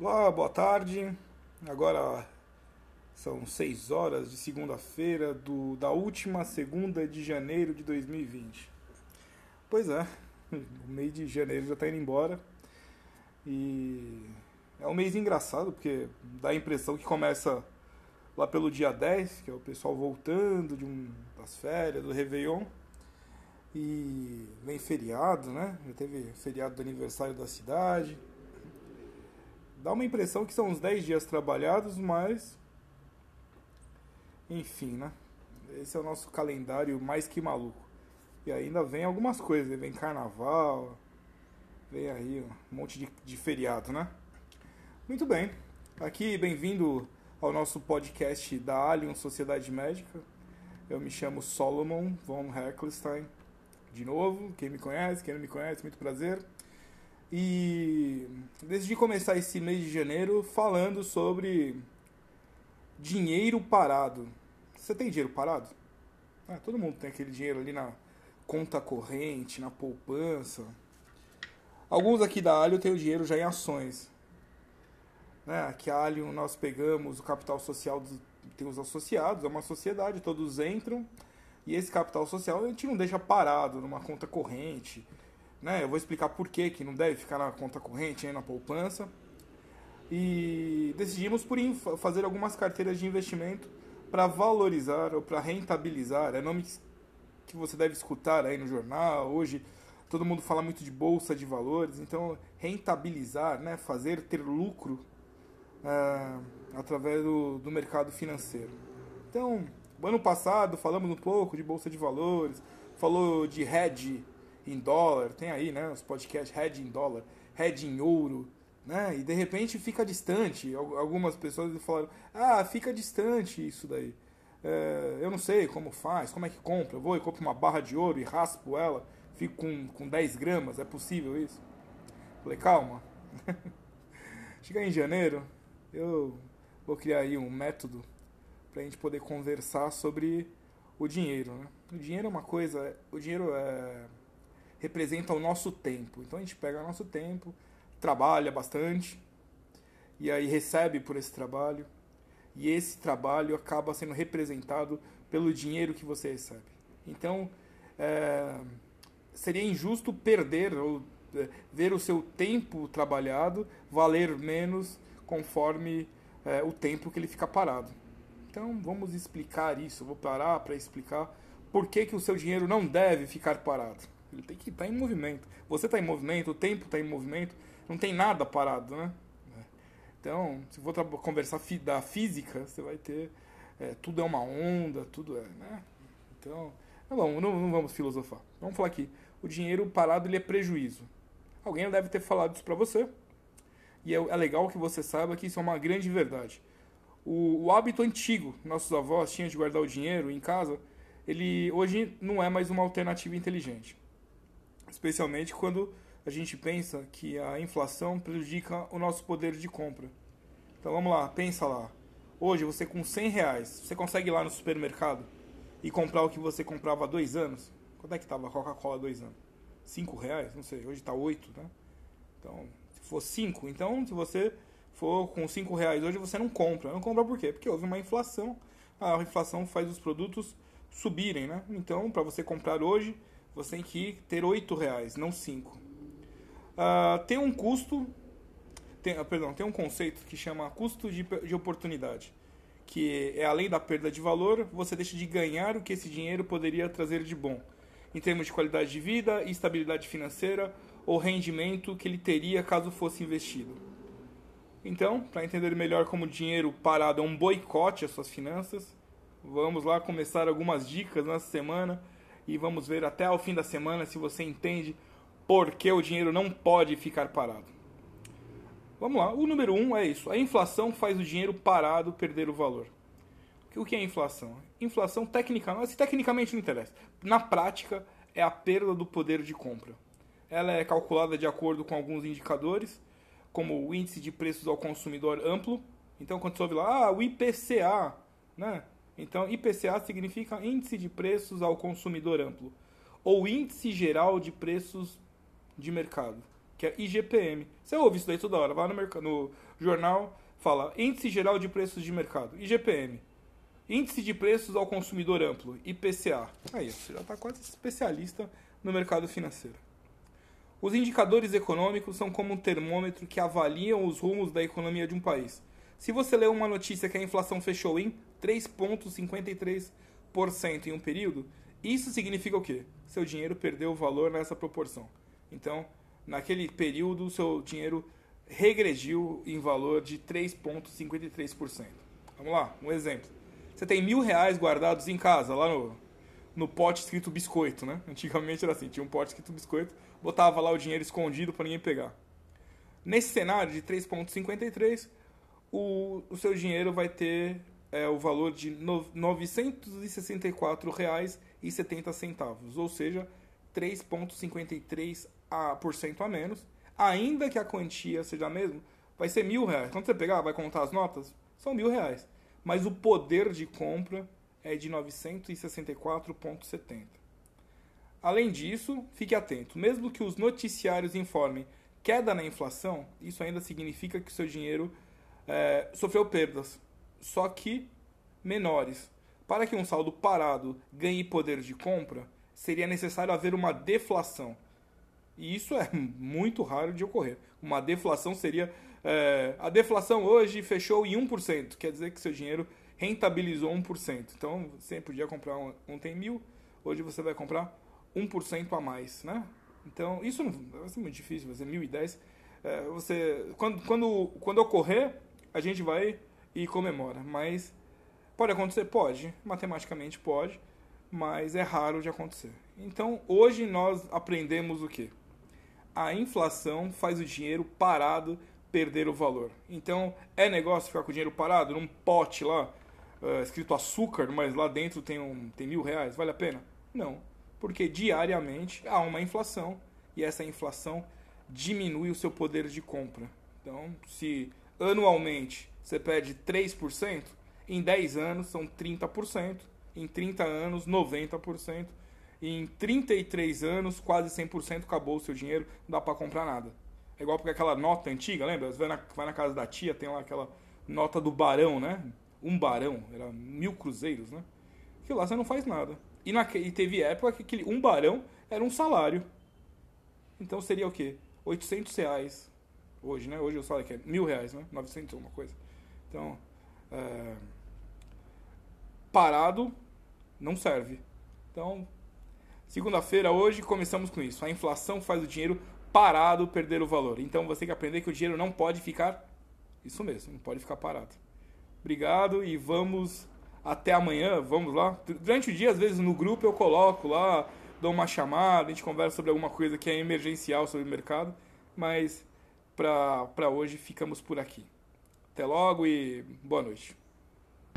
Olá, boa tarde. Agora são 6 horas de segunda-feira do, da última segunda de janeiro de 2020. Pois é, o mês de janeiro já está indo embora. E é um mês engraçado, porque dá a impressão que começa lá pelo dia 10, que é o pessoal voltando de um, das férias, do Réveillon. E vem feriado, né? Já teve feriado do aniversário da cidade dá uma impressão que são uns 10 dias trabalhados, mas. Enfim, né? Esse é o nosso calendário mais que maluco. E ainda vem algumas coisas, vem carnaval, vem aí um monte de, de feriado, né? Muito bem. Aqui, bem-vindo ao nosso podcast da Alien Sociedade Médica. Eu me chamo Solomon von Herkelstein. De novo, quem me conhece, quem não me conhece, muito prazer. E decidi começar esse mês de janeiro falando sobre dinheiro parado. Você tem dinheiro parado? Ah, todo mundo tem aquele dinheiro ali na conta corrente, na poupança. Alguns aqui da Alio têm o dinheiro já em ações. Né? Aqui a Alio nós pegamos o capital social, dos, tem os associados, é uma sociedade, todos entram. E esse capital social a gente não deixa parado numa conta corrente né? Eu vou explicar por que, que não deve ficar na conta corrente, nem na poupança. E decidimos por fazer algumas carteiras de investimento para valorizar ou para rentabilizar. É nome que você deve escutar aí no jornal. Hoje todo mundo fala muito de bolsa de valores. Então, rentabilizar, né? fazer ter lucro é, através do, do mercado financeiro. Então, ano passado falamos um pouco de bolsa de valores, falou de hedge em dólar, tem aí, né, os podcasts Red em dólar, Red em ouro, né? E de repente fica distante. Algumas pessoas falaram: "Ah, fica distante isso daí". É, eu não sei como faz, como é que compra. Eu vou e compro uma barra de ouro e raspo ela, fico com, com 10 gramas, é possível isso? Falei, calma. Chegar em janeiro, eu vou criar aí um método para a gente poder conversar sobre o dinheiro. Né? O dinheiro é uma coisa, o dinheiro é representa o nosso tempo. Então a gente pega o nosso tempo, trabalha bastante, e aí recebe por esse trabalho, e esse trabalho acaba sendo representado pelo dinheiro que você recebe. Então é, seria injusto perder ou é, ver o seu tempo trabalhado valer menos conforme é, o tempo que ele fica parado. Então vamos explicar isso. vou parar para explicar por que, que o seu dinheiro não deve ficar parado. Ele tem que estar tá em movimento. Você está em movimento, o tempo está em movimento, não tem nada parado, né? Então, se for conversar da física, você vai ter. É, tudo é uma onda, tudo é. Né? Então, não, vamos, não, não vamos filosofar. Vamos falar aqui. O dinheiro parado ele é prejuízo. Alguém deve ter falado isso para você. E é, é, legal que você saiba que isso é uma grande verdade. O, o hábito antigo, nossos avós tinham de guardar o dinheiro em casa, ele hoje não é mais uma alternativa inteligente especialmente quando a gente pensa que a inflação prejudica o nosso poder de compra. Então vamos lá, pensa lá. Hoje você com 100 reais, você consegue ir lá no supermercado e comprar o que você comprava há dois anos? Quanto é que estava a Coca-Cola há dois anos? 5 reais? Não sei, hoje está 8, né? Então, se for 5, então se você for com 5 reais hoje, você não compra. Não compra por quê? Porque houve uma inflação. A inflação faz os produtos subirem, né? Então, para você comprar hoje, você tem que ter oito reais, não cinco. Uh, tem um custo, tem, uh, perdão, tem um conceito que chama custo de, de oportunidade, que é além da perda de valor, você deixa de ganhar o que esse dinheiro poderia trazer de bom, em termos de qualidade de vida, estabilidade financeira ou rendimento que ele teria caso fosse investido. Então, para entender melhor como o dinheiro parado é um boicote às suas finanças, vamos lá começar algumas dicas nessa semana e vamos ver até ao fim da semana se você entende por que o dinheiro não pode ficar parado. Vamos lá, o número um é isso: a inflação faz o dinheiro parado perder o valor. O que é inflação? Inflação tecnicamente, tecnicamente não interessa. Na prática, é a perda do poder de compra. Ela é calculada de acordo com alguns indicadores, como o índice de preços ao consumidor amplo. Então, quando você ouve lá, ah, o IPCA, né? Então, IPCA significa Índice de Preços ao Consumidor Amplo, ou Índice Geral de Preços de Mercado. que é IGPM. Você ouve isso daí toda hora, vai no, no jornal, fala Índice Geral de Preços de Mercado, IGPM. Índice de Preços ao Consumidor Amplo, IPCA. Aí, você já está quase especialista no mercado financeiro. Os indicadores econômicos são como um termômetro que avaliam os rumos da economia de um país. Se você lê uma notícia que a inflação fechou em 3,53% em um período, isso significa o quê? Seu dinheiro perdeu valor nessa proporção. Então, naquele período, o seu dinheiro regrediu em valor de 3,53%. Vamos lá, um exemplo. Você tem mil reais guardados em casa, lá no, no pote escrito biscoito, né? Antigamente era assim, tinha um pote escrito biscoito, botava lá o dinheiro escondido para ninguém pegar. Nesse cenário de 3,53, o, o seu dinheiro vai ter é, o valor de R$ 964,70, ou seja, 3,53% a, a menos, ainda que a quantia seja a mesma, vai ser mil reais. Quando você pegar, vai contar as notas, são mil reais. Mas o poder de compra é de 964,70. Além disso, fique atento, mesmo que os noticiários informem queda na inflação, isso ainda significa que o seu dinheiro é, sofreu perdas, só que menores. Para que um saldo parado ganhe poder de compra, seria necessário haver uma deflação. E isso é muito raro de ocorrer. Uma deflação seria. É, a deflação hoje fechou em 1%, quer dizer que seu dinheiro rentabilizou 1%. Então você podia comprar ontem mil, hoje você vai comprar 1% a mais. Né? Então isso não vai ser muito difícil, vai ser 1.010. É, você, quando, quando, quando ocorrer, a gente vai e comemora. Mas pode acontecer? Pode. Matematicamente pode, mas é raro de acontecer. Então hoje nós aprendemos o que? A inflação faz o dinheiro parado perder o valor. Então é negócio ficar com o dinheiro parado num pote lá, uh, escrito açúcar, mas lá dentro tem, um, tem mil reais. Vale a pena? Não. Porque diariamente há uma inflação e essa inflação diminui o seu poder de compra. Então, se anualmente você perde 3%, em 10 anos são 30%, em 30 anos 90%, e em 33 anos quase 100% acabou o seu dinheiro, não dá para comprar nada. É igual porque aquela nota antiga, lembra? Você vai na, vai na casa da tia, tem lá aquela nota do barão, né? Um barão, era mil cruzeiros, né? Que lá você não faz nada. E, na, e teve época que aquele um barão era um salário. Então seria o quê? 800 reais Hoje, né? Hoje eu falo que é mil reais, né? 900 uma coisa. Então, é... parado não serve. Então, segunda-feira hoje começamos com isso. A inflação faz o dinheiro parado perder o valor. Então você tem que aprender que o dinheiro não pode ficar isso mesmo, não pode ficar parado. Obrigado e vamos até amanhã, vamos lá. Durante o dia, às vezes no grupo eu coloco lá, dou uma chamada, a gente conversa sobre alguma coisa que é emergencial sobre o mercado, mas para hoje ficamos por aqui. Até logo e boa noite.